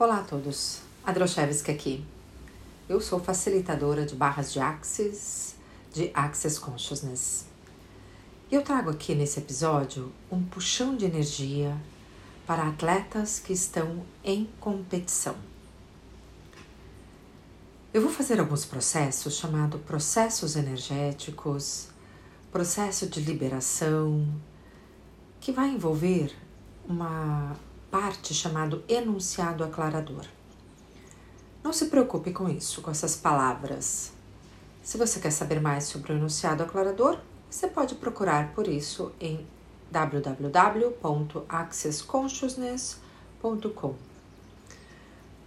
Olá a todos, Adroshevski aqui. Eu sou facilitadora de barras de Axis, de Access Consciousness. E eu trago aqui nesse episódio um puxão de energia para atletas que estão em competição. Eu vou fazer alguns processos chamados processos energéticos, processo de liberação, que vai envolver uma parte chamado enunciado aclarador. Não se preocupe com isso, com essas palavras. Se você quer saber mais sobre o enunciado aclarador, você pode procurar por isso em www.accessconsciousness.com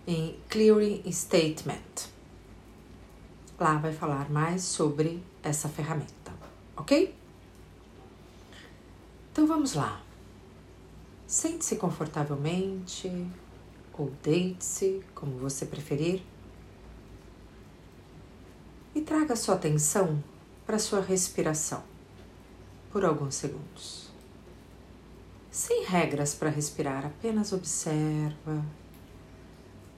em Clearing Statement. Lá vai falar mais sobre essa ferramenta, ok? Então vamos lá. Sente-se confortavelmente ou deite-se, como você preferir. E traga sua atenção para sua respiração por alguns segundos. Sem regras para respirar, apenas observa.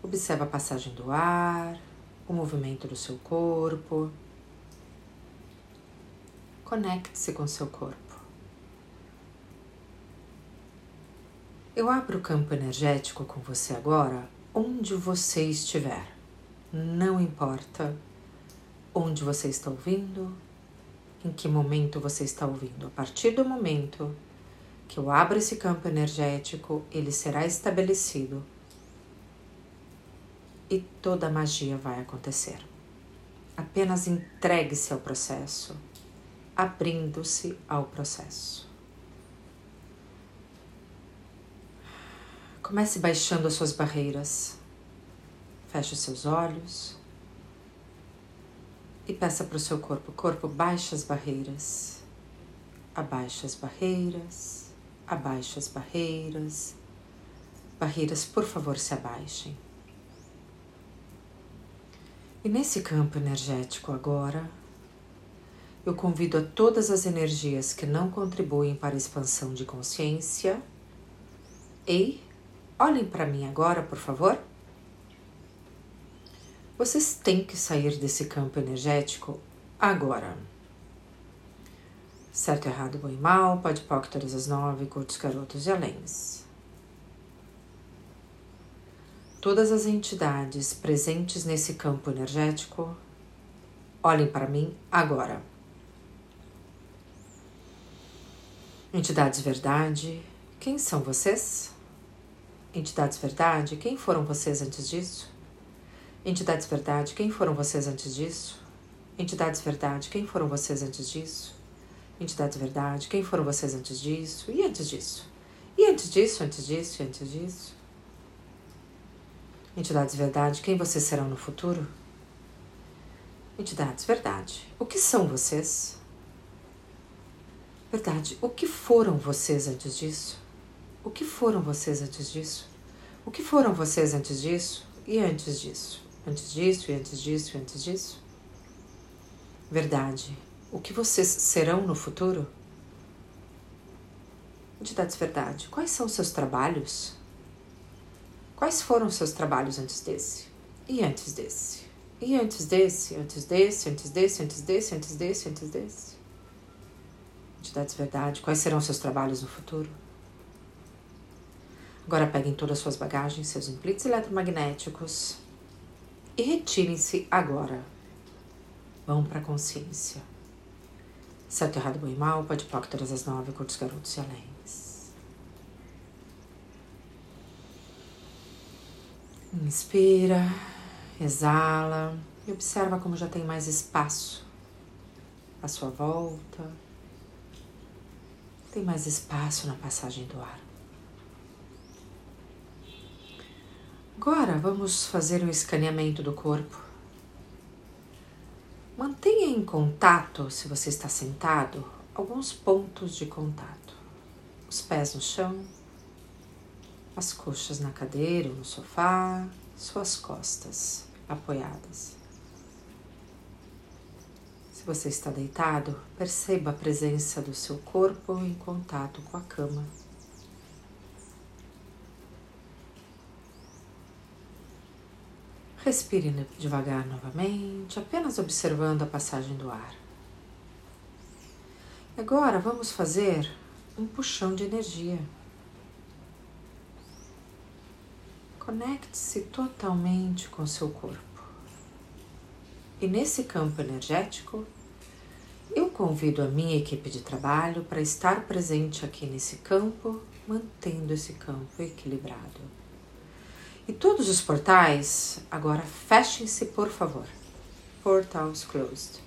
Observa a passagem do ar, o movimento do seu corpo. Conecte-se com seu corpo. Eu abro o campo energético com você agora, onde você estiver. Não importa onde você está ouvindo, em que momento você está ouvindo. A partir do momento que eu abro esse campo energético, ele será estabelecido e toda a magia vai acontecer. Apenas entregue-se ao processo, abrindo-se ao processo. Comece baixando as suas barreiras. Feche os seus olhos e peça para o seu corpo: corpo, baixa as barreiras. Abaixa as barreiras, abaixa as barreiras. Barreiras, por favor, se abaixem. E nesse campo energético agora, eu convido a todas as energias que não contribuem para a expansão de consciência e Olhem para mim agora, por favor. Vocês têm que sair desse campo energético agora. Certo, errado, bom e mal, pode pau todas as nove, curtos, garotos e aléns. Todas as entidades presentes nesse campo energético, olhem para mim agora. Entidades verdade, quem são vocês? Entidades Verdade, quem foram vocês antes disso? Entidades Verdade, quem foram vocês antes disso? Entidades Verdade, quem foram vocês antes disso? Entidades Verdade, quem foram vocês antes disso? E antes disso? E antes disso, antes disso, e antes disso? Entidades Verdade, quem vocês serão no futuro? Entidades Verdade, o que são vocês? Verdade, o que foram vocês antes disso? O que foram vocês antes disso? O que foram vocês antes disso e antes disso? Antes disso e antes disso e antes disso? Verdade. O que vocês serão no futuro? Entidades Verdade, quais são os seus trabalhos? Quais foram os seus trabalhos antes desse? E antes desse? E antes desse? Antes desse? Antes desse? Antes desse? Antes desse? Antes desse? Entidades Verdade, quais serão os seus trabalhos no futuro? Agora peguem todas as suas bagagens, seus implantes eletromagnéticos e retirem-se agora. Vão para a consciência. Certo, errado, bom e mal, pode pôr todas as nove, curtos, garotos e aléns. Inspira, exala e observa como já tem mais espaço à sua volta. Tem mais espaço na passagem do ar. Agora vamos fazer um escaneamento do corpo. Mantenha em contato, se você está sentado, alguns pontos de contato. Os pés no chão, as coxas na cadeira ou no sofá, suas costas apoiadas. Se você está deitado, perceba a presença do seu corpo em contato com a cama. Respire devagar novamente, apenas observando a passagem do ar. Agora vamos fazer um puxão de energia. Conecte-se totalmente com seu corpo. E nesse campo energético, eu convido a minha equipe de trabalho para estar presente aqui nesse campo, mantendo esse campo equilibrado. E todos os portais, agora fechem-se, por favor. Portals closed.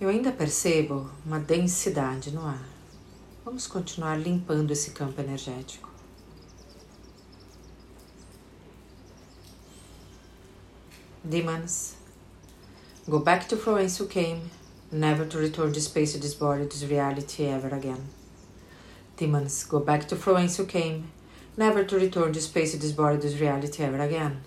Eu ainda percebo uma densidade no ar. Vamos continuar limpando esse campo energético. Demons, go back to whence you came, never to return to space, this body, this reality ever again. Demons, go back to from whence you came, never to return to space, this body, this reality ever again.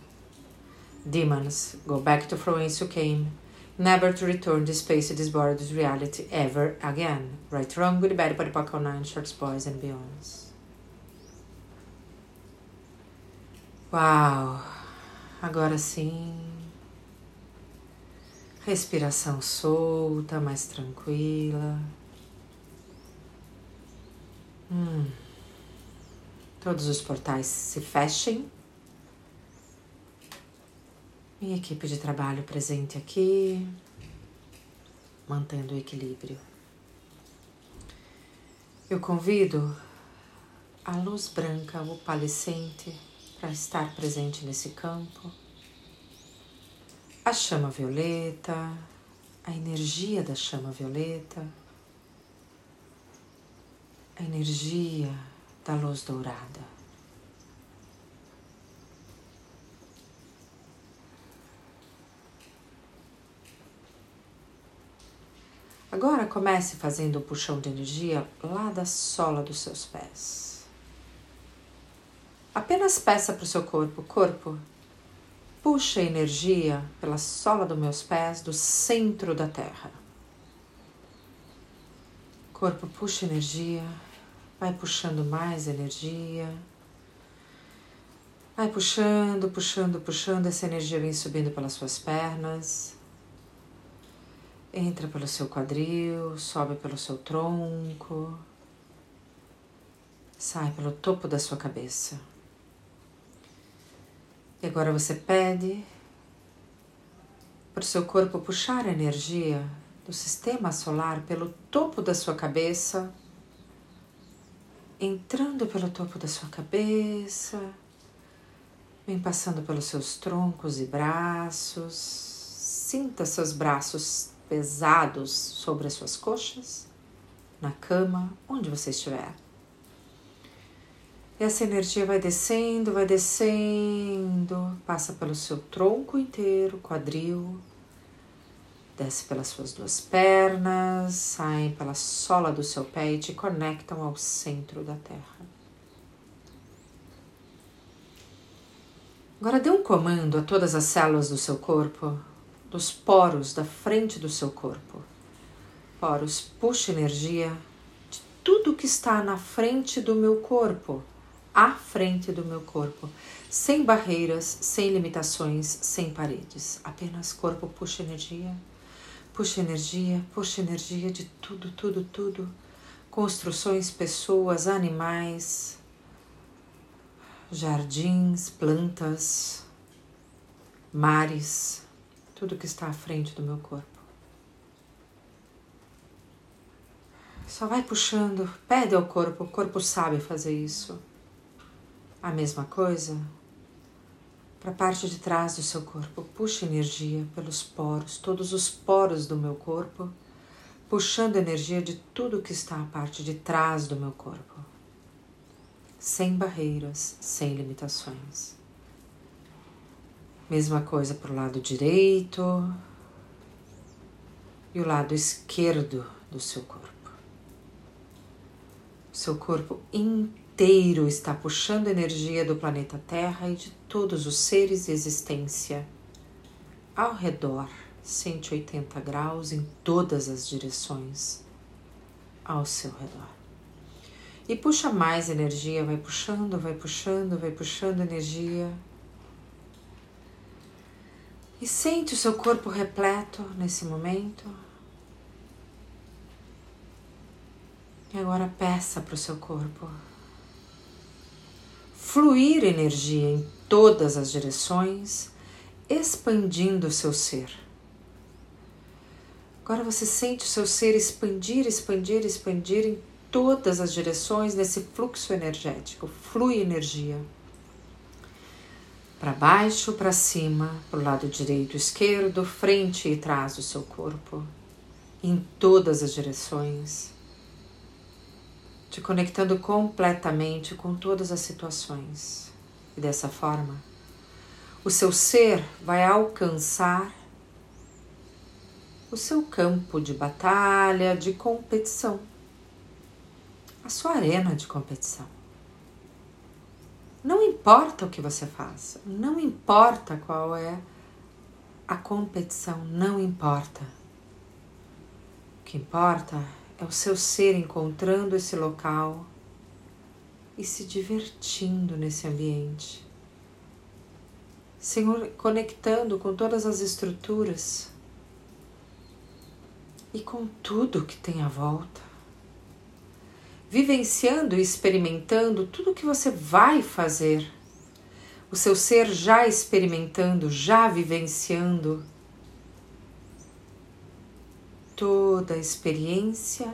Demons, go back to from whence you came, never to return this space, this body, this reality ever again. Right, wrong, good, bad, pack, nine, shorts, boys and beyonds. Uau! Agora sim. Respiração solta, mais tranquila. Hum. Todos os portais se fechem. Minha equipe de trabalho presente aqui, mantendo o equilíbrio. Eu convido a luz branca opalescente para estar presente nesse campo, a chama violeta, a energia da chama violeta, a energia da luz dourada. Agora comece fazendo o puxão de energia lá da sola dos seus pés. Apenas peça para o seu corpo, corpo, puxa energia pela sola dos meus pés do centro da terra. Corpo, puxa energia, vai puxando mais energia. Vai puxando, puxando, puxando, essa energia vem subindo pelas suas pernas Entra pelo seu quadril, sobe pelo seu tronco, sai pelo topo da sua cabeça. E agora você pede para o seu corpo puxar a energia do sistema solar pelo topo da sua cabeça, entrando pelo topo da sua cabeça, vem passando pelos seus troncos e braços. Sinta seus braços pesados sobre as suas coxas, na cama, onde você estiver. Essa energia vai descendo, vai descendo, passa pelo seu tronco inteiro, quadril, desce pelas suas duas pernas, sai pela sola do seu pé e te conectam ao centro da Terra. Agora dê um comando a todas as células do seu corpo dos poros da frente do seu corpo. Poros, puxa energia de tudo que está na frente do meu corpo, à frente do meu corpo, sem barreiras, sem limitações, sem paredes. Apenas corpo puxa energia, puxa energia, puxa energia de tudo, tudo, tudo. Construções, pessoas, animais, jardins, plantas, mares, tudo que está à frente do meu corpo. Só vai puxando, pede ao corpo, o corpo sabe fazer isso. A mesma coisa para a parte de trás do seu corpo. Puxa energia pelos poros, todos os poros do meu corpo, puxando energia de tudo que está à parte de trás do meu corpo. Sem barreiras, sem limitações. Mesma coisa para o lado direito e o lado esquerdo do seu corpo. O seu corpo inteiro está puxando energia do planeta Terra e de todos os seres de existência ao redor, 180 graus em todas as direções ao seu redor. E puxa mais energia, vai puxando, vai puxando, vai puxando energia. E sente o seu corpo repleto nesse momento. E agora peça para o seu corpo fluir energia em todas as direções, expandindo o seu ser. Agora você sente o seu ser expandir, expandir, expandir em todas as direções nesse fluxo energético. Flui energia. Para baixo, para cima, para o lado direito, esquerdo, frente e trás do seu corpo. Em todas as direções. Te conectando completamente com todas as situações. E dessa forma, o seu ser vai alcançar o seu campo de batalha, de competição, a sua arena de competição. Não importa o que você faça, não importa qual é a competição, não importa. O que importa é o seu ser encontrando esse local e se divertindo nesse ambiente. Senhor, conectando com todas as estruturas e com tudo que tem à volta. Vivenciando e experimentando tudo que você vai fazer. O seu ser já experimentando, já vivenciando toda a experiência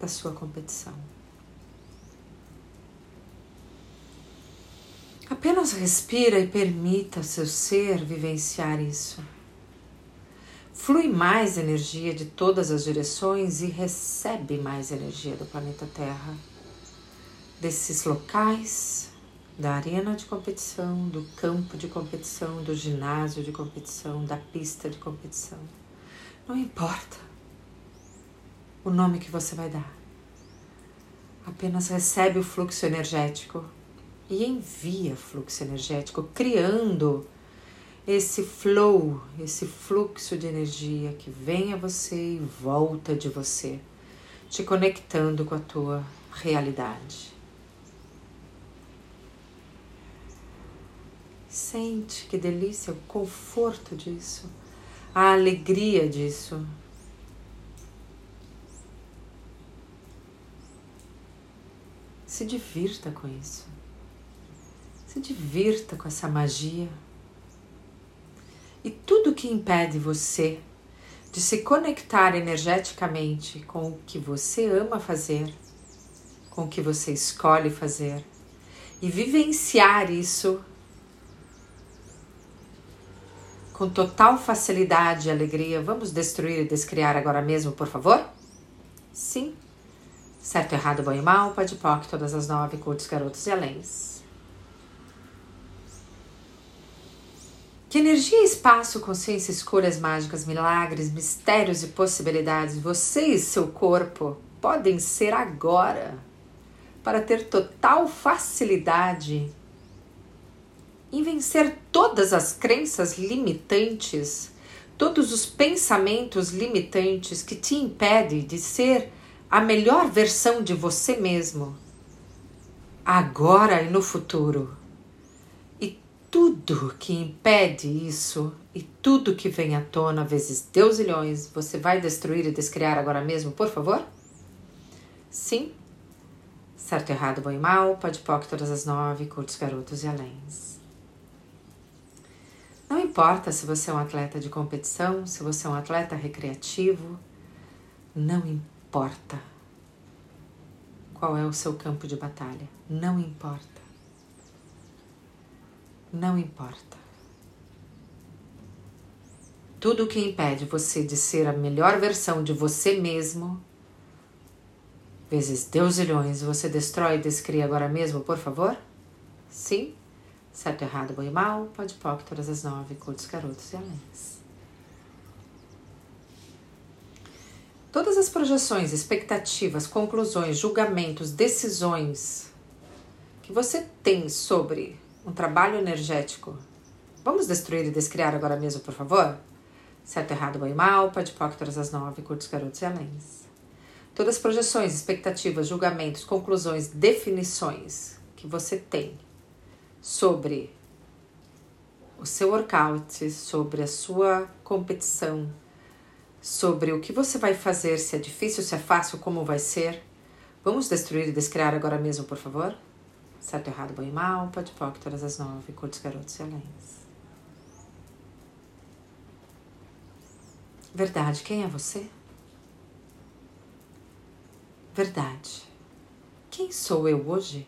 da sua competição. Apenas respira e permita seu ser vivenciar isso. Flui mais energia de todas as direções e recebe mais energia do planeta Terra, desses locais, da arena de competição, do campo de competição, do ginásio de competição, da pista de competição. Não importa o nome que você vai dar. Apenas recebe o fluxo energético e envia fluxo energético, criando esse flow, esse fluxo de energia que vem a você e volta de você, te conectando com a tua realidade. Sente que delícia o conforto disso, a alegria disso. Se divirta com isso. Se divirta com essa magia. E tudo que impede você de se conectar energeticamente com o que você ama fazer, com o que você escolhe fazer e vivenciar isso com total facilidade e alegria. Vamos destruir e descriar agora mesmo, por favor? Sim. Certo, errado, bom e mal, pode poc, todas as nove, curtos, garotos e aléns. Que energia, espaço, consciência, escolhas mágicas, milagres, mistérios e possibilidades você e seu corpo podem ser agora para ter total facilidade em vencer todas as crenças limitantes, todos os pensamentos limitantes que te impedem de ser a melhor versão de você mesmo, agora e no futuro tudo que impede isso e tudo que vem à tona, vezes Deus e leões, você vai destruir e descriar agora mesmo, por favor? Sim? Certo, errado, bom e mal, pode poc todas as nove, curtos, garotos e aléns. Importa se você é um atleta de competição, se você é um atleta recreativo, não importa qual é o seu campo de batalha, não importa não importa. Tudo o que impede você de ser a melhor versão de você mesmo, vezes Deus ilhões, você destrói e descria agora mesmo, por favor? Sim? Certo, errado, bom e mal, pode pop, todas as nove, curtos, garotos e aléns. Todas as projeções, expectativas, conclusões, julgamentos, decisões que você tem sobre um trabalho energético. Vamos destruir e descriar agora mesmo, por favor? Certo, errado, bom e mal, pode poc, todas as nove, curtos, garotos e aléns. Todas as projeções, expectativas, julgamentos, conclusões, definições que você tem sobre o seu workout, sobre a sua competição, sobre o que você vai fazer, se é difícil, se é fácil, como vai ser. Vamos destruir e descriar agora mesmo, por favor? Certo, errado, bom e mal, pode poc, todas as nove, curtos, garotos e aléns. Verdade, quem é você? Verdade. Quem sou eu hoje?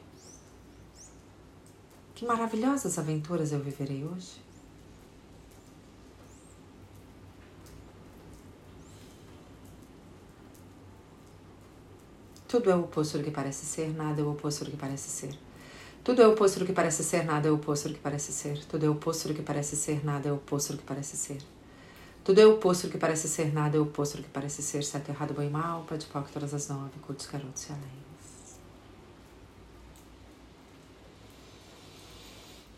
Que maravilhosas aventuras eu viverei hoje? Tudo é o oposto do que parece ser, nada é o oposto do que parece ser. Tudo é o oposto do que parece ser, nada é o oposto do que parece ser. Tudo é o oposto do que parece ser, nada é o oposto do que parece ser. Tudo é o oposto do que parece ser, nada é o oposto do que parece ser, certo, errado, bom e mal, pode pau todas as nove, curtos, garotos e aléns. Ah.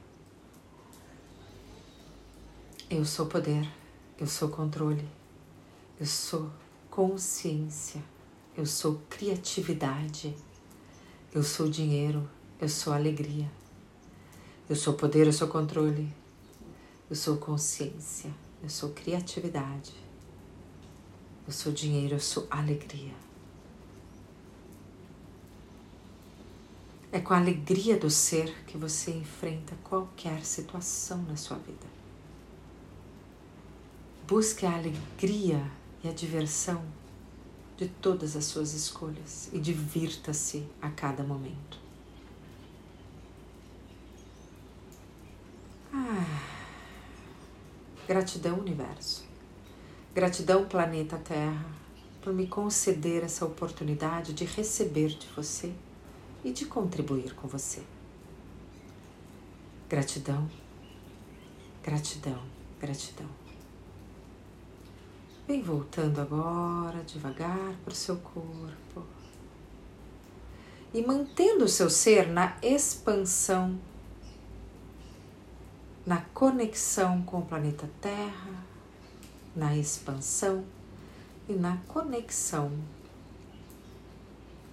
Eu sou poder, eu sou controle, eu sou consciência, eu sou criatividade, eu sou dinheiro, eu sou alegria. Eu sou poder, eu sou controle, eu sou consciência, eu sou criatividade, eu sou dinheiro, eu sou alegria. É com a alegria do ser que você enfrenta qualquer situação na sua vida. Busque a alegria e a diversão de todas as suas escolhas e divirta-se a cada momento. Ah, gratidão, universo. Gratidão, planeta Terra, por me conceder essa oportunidade de receber de você e de contribuir com você. Gratidão, gratidão, gratidão. Vem voltando agora devagar para o seu corpo e mantendo o seu ser na expansão, na conexão com o planeta Terra na expansão e na conexão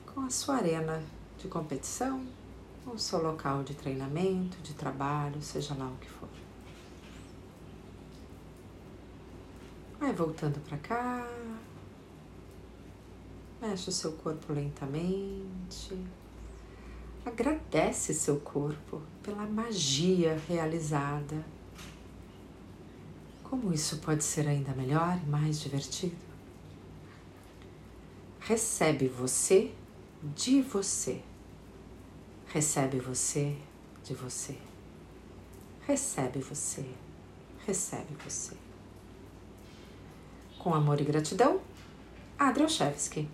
com a sua arena de competição, com o seu local de treinamento, de trabalho, seja lá o que for. Vai voltando para cá, mexe o seu corpo lentamente. Agradece seu corpo pela magia realizada como isso pode ser ainda melhor e mais divertido? Recebe você de você. Recebe você de você. Recebe você. Recebe você. Com amor e gratidão, Adrielchevski.